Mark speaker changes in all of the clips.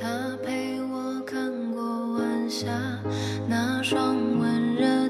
Speaker 1: 他陪我看过晚霞，那双温热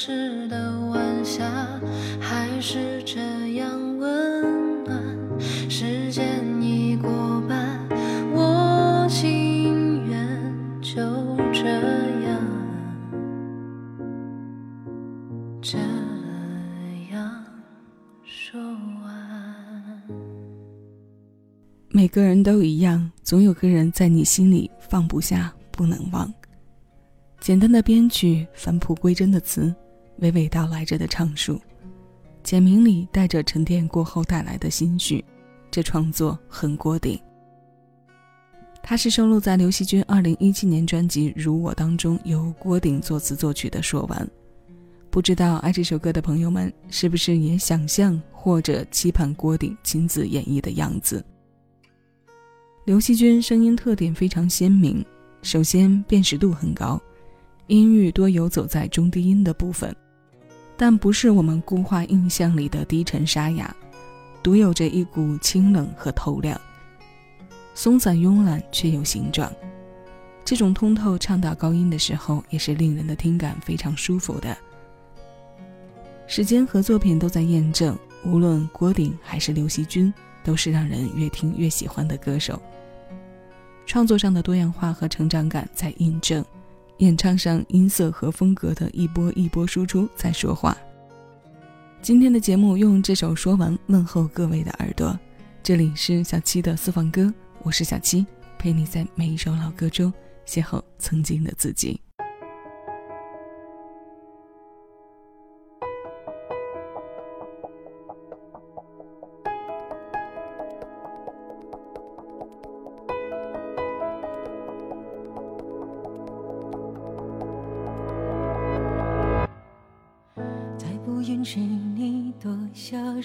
Speaker 1: 时的晚霞，还是这样温暖？时间已过半，我情愿就这样，这样说完。
Speaker 2: 每个人都一样，总有个人在你心里放不下，不能忘。简单的编曲，返璞归真的词，娓娓道来着的唱述，简明里带着沉淀过后带来的心绪，这创作很过顶。它是收录在刘惜君2017年专辑《如我》当中，由郭顶作词作曲的《说完》。不知道爱这首歌的朋友们，是不是也想象或者期盼郭顶亲自演绎的样子？刘惜君声音特点非常鲜明，首先辨识度很高，音域多游走在中低音的部分，但不是我们固化印象里的低沉沙哑，独有着一股清冷和透亮，松散慵懒却有形状。这种通透唱到高音的时候，也是令人的听感非常舒服的。时间和作品都在验证，无论郭顶还是刘惜君，都是让人越听越喜欢的歌手。创作上的多样化和成长感在印证，演唱上音色和风格的一波一波输出在说话。今天的节目用这首说完问候各位的耳朵，这里是小七的私房歌，我是小七，陪你在每一首老歌中邂逅曾经的自己。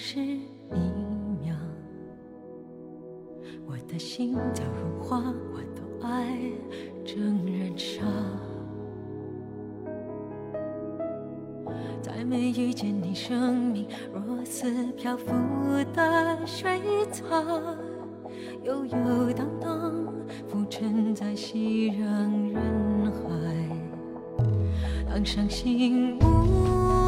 Speaker 3: 是一秒，我的心早融化，我的爱正燃烧。再没遇见你，生命若似漂浮的水草，悠悠荡荡，浮沉在熙攘人海，当伤心无。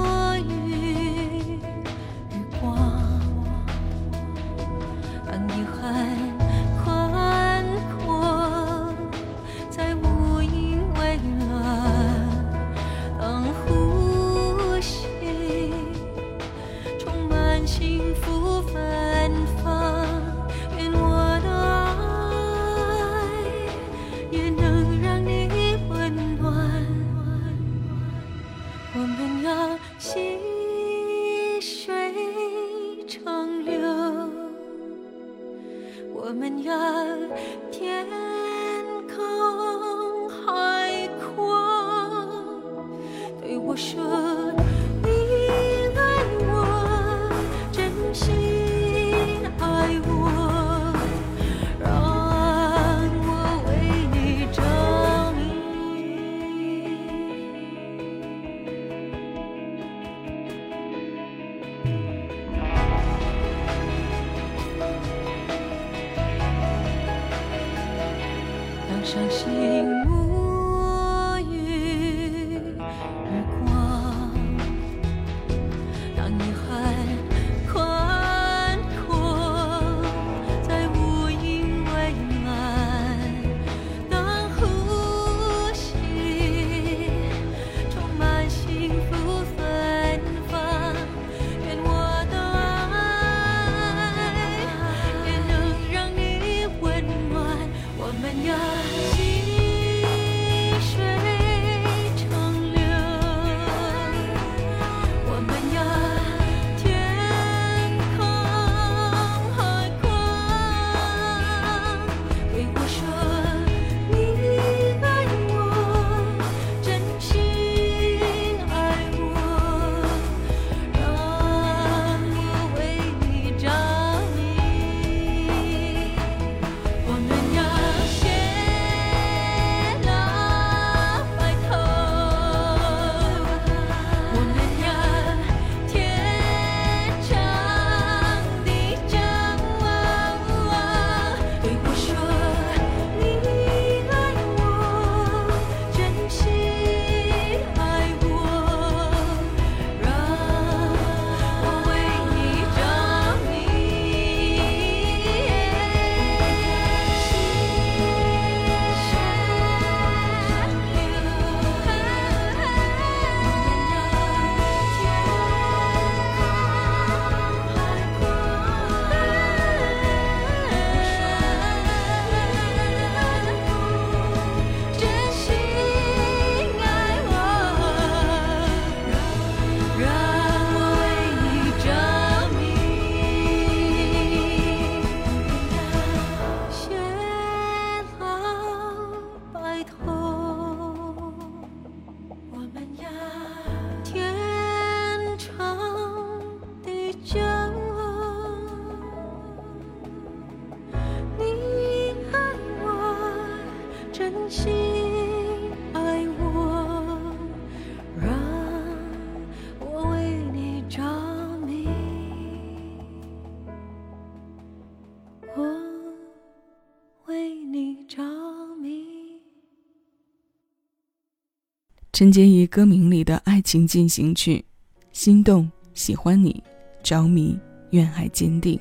Speaker 2: 陈洁仪歌名里的爱情进行曲，心动、喜欢你、着迷、愿还坚定，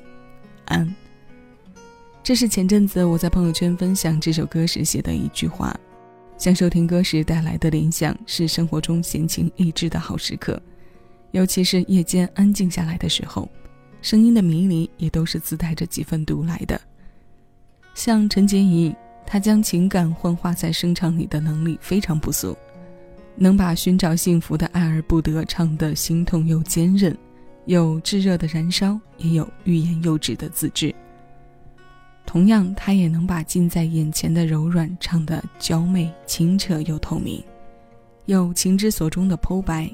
Speaker 2: 安。这是前阵子我在朋友圈分享这首歌时写的一句话。享受听歌时带来的联想，是生活中闲情逸致的好时刻，尤其是夜间安静下来的时候，声音的迷离也都是自带着几分独来的。像陈洁仪，她将情感幻化在声唱里的能力非常不俗，能把寻找幸福的爱而不得唱得心痛又坚韧，有炙热的燃烧，也有欲言又止的自制。同样，他也能把近在眼前的柔软唱得娇媚、清澈又透明，有情之所钟的剖白，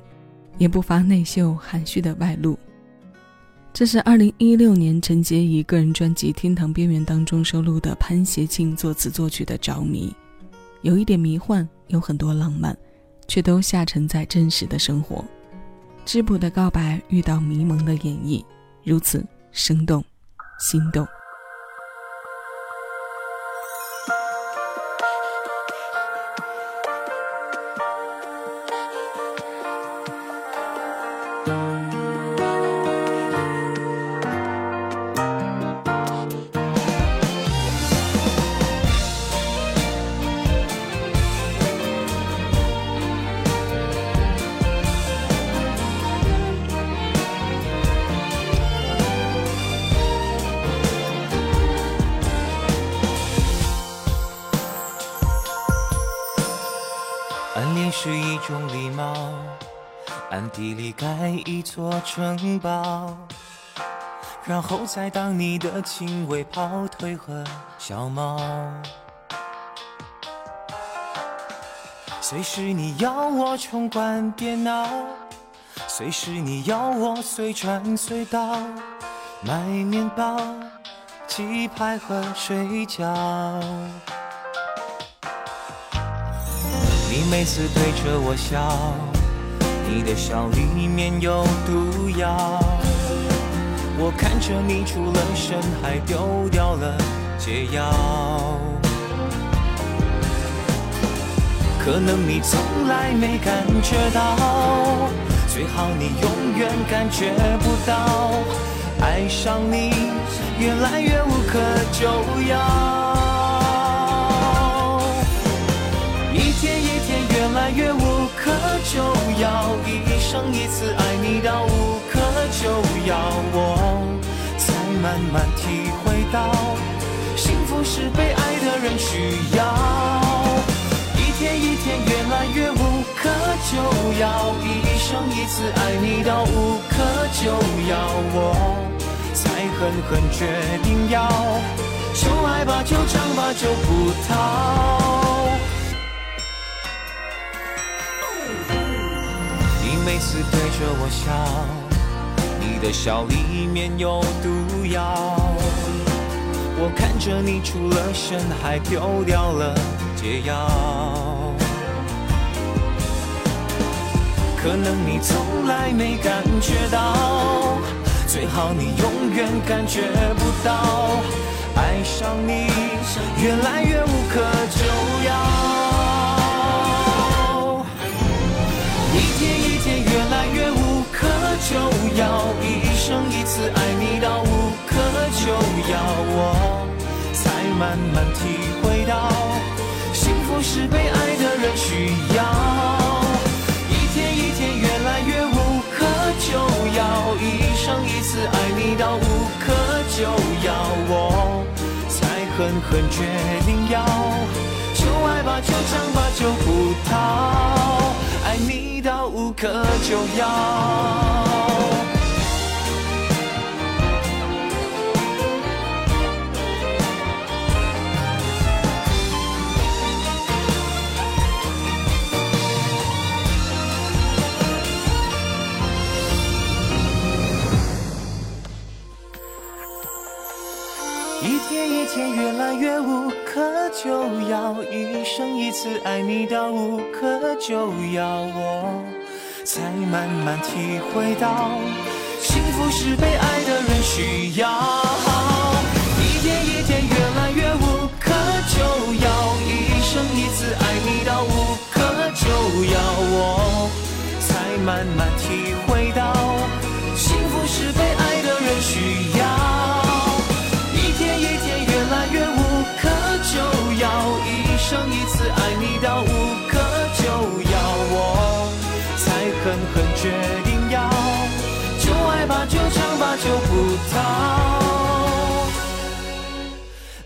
Speaker 2: 也不乏内秀含蓄的外露。这是二零一六年陈洁仪个人专辑《天堂边缘》当中收录的潘协庆作词作曲的《着迷》，有一点迷幻，有很多浪漫，却都下沉在真实的生活。质朴的告白遇到迷蒙的演绎，如此生动、心动。
Speaker 4: 暗地里盖一座城堡，然后再当你的亲卫跑腿和小猫。随时你要我冲关电脑，随时你要我随传随到，买面包、鸡排和水饺。你每次对着我笑，你的笑里面有毒药。我看着你出了神，还丢掉了解药。可能你从来没感觉到，最好你永远感觉不到，爱上你越来越无可救药。一天一天越来越无可救药，一生一次爱你到无可救药，我才慢慢体会到，幸福是被爱的人需要。一天一天越来越无可救药，一生一次爱你到无可救药，我才狠狠决定要，就爱吧，就唱吧，就不逃。每次对着我笑，你的笑里面有毒药。我看着你出了神，还丢掉了解药。可能你从来没感觉到，最好你永远感觉不到，爱上你越来越无可救药。就要一生一次爱你到无可救药，我才慢慢体会到，幸福是被爱的人需要。一天一天越来越无可救药，一生一次爱你到无可救药，我才狠狠决定要，就爱吧，就唱吧，就不逃，爱你到无可救药。生一次爱你到无可救药，我才慢慢体会到，幸福是被爱的人需要。一天一天越来越无可救药，一生一次爱你到无可救药，我才慢慢一次爱
Speaker 5: 你到无可救药，我才狠狠决定要，就爱吧，就唱吧，就不逃，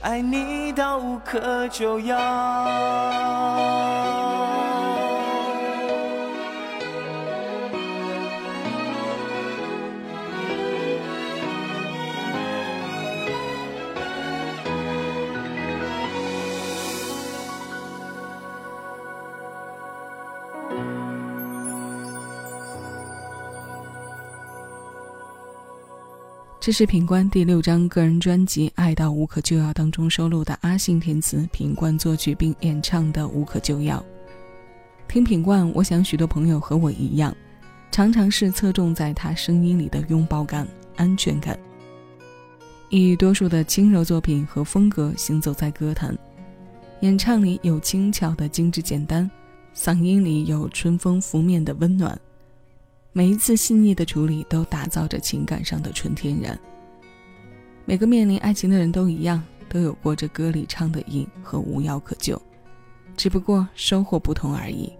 Speaker 5: 爱你到无可救药。
Speaker 2: 这是品冠第六张个人专辑《爱到无可救药》当中收录的阿信填词、品冠作曲并演唱的《无可救药》。听品冠，我想许多朋友和我一样，常常是侧重在他声音里的拥抱感、安全感。以多数的轻柔作品和风格行走在歌坛，演唱里有轻巧的精致简单，嗓音里有春风拂面的温暖。每一次细腻的处理，都打造着情感上的纯天然。每个面临爱情的人都一样，都有过这歌里唱的瘾和无药可救，只不过收获不同而已。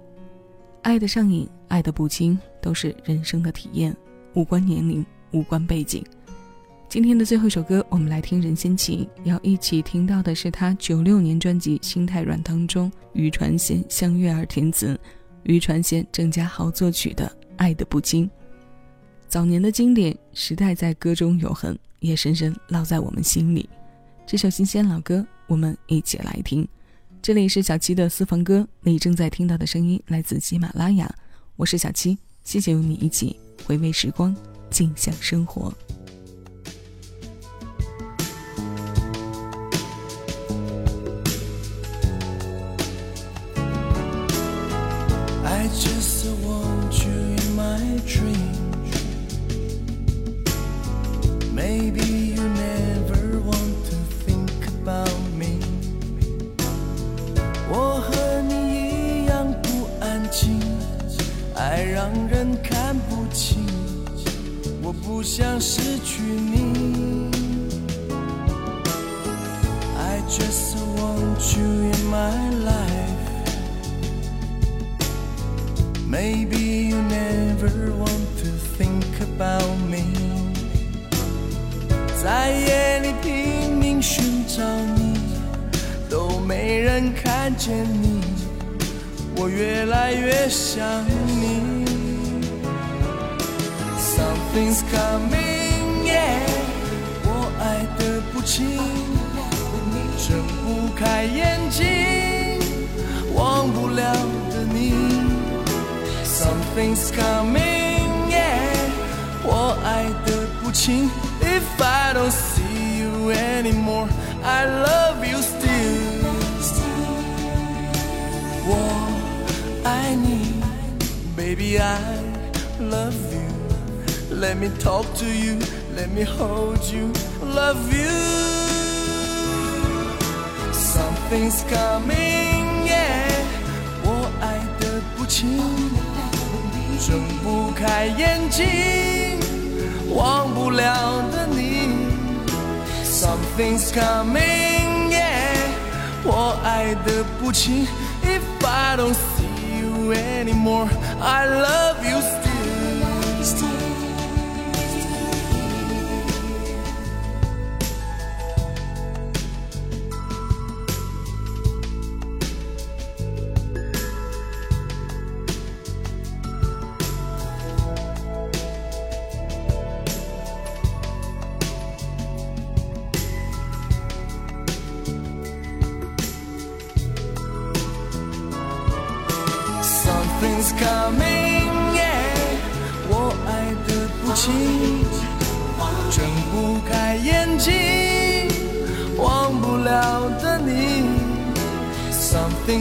Speaker 2: 爱的上瘾，爱的不轻，都是人生的体验，无关年龄，无关背景。今天的最后一首歌，我们来听任贤齐，要一起听到的是他九六年专辑《心太软》当中与传贤相约而填词，与传贤、郑家豪作曲的。爱的不轻，早年的经典时代在歌中永恒，也深深烙在我们心里。这首新鲜老歌，我们一起来听。这里是小七的私房歌，你正在听到的声音来自喜马拉雅，我是小七，谢谢与你一起回味时光，静享生活
Speaker 5: i just want。想我越来越想你。Something's coming, yeah，我爱的不轻，睁不开眼睛，忘不了的你。Something's coming, yeah，我爱的不轻。If I don't see you anymore, I love you still。我爱你，Baby I love you。Let me talk to you, let me hold you, love you. Something's coming, yeah. 我爱的不轻，睁不开眼睛，忘不了的你。Something's coming, yeah. 我爱的不轻。If I don't see you anymore, I love you still.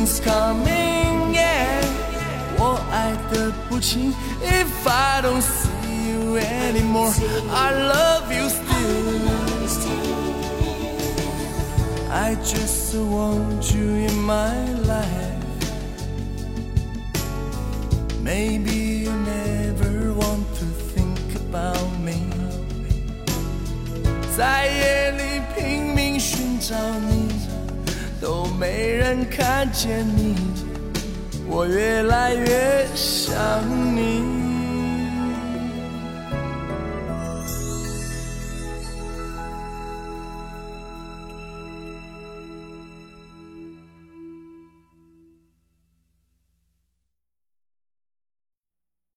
Speaker 5: Something's coming, yeah，我爱的不轻。If I don't see you anymore, I love you still. I just want you in my life. Maybe you never want to think about me。在夜里拼命寻找你， 都没人看见你，我越来越想你。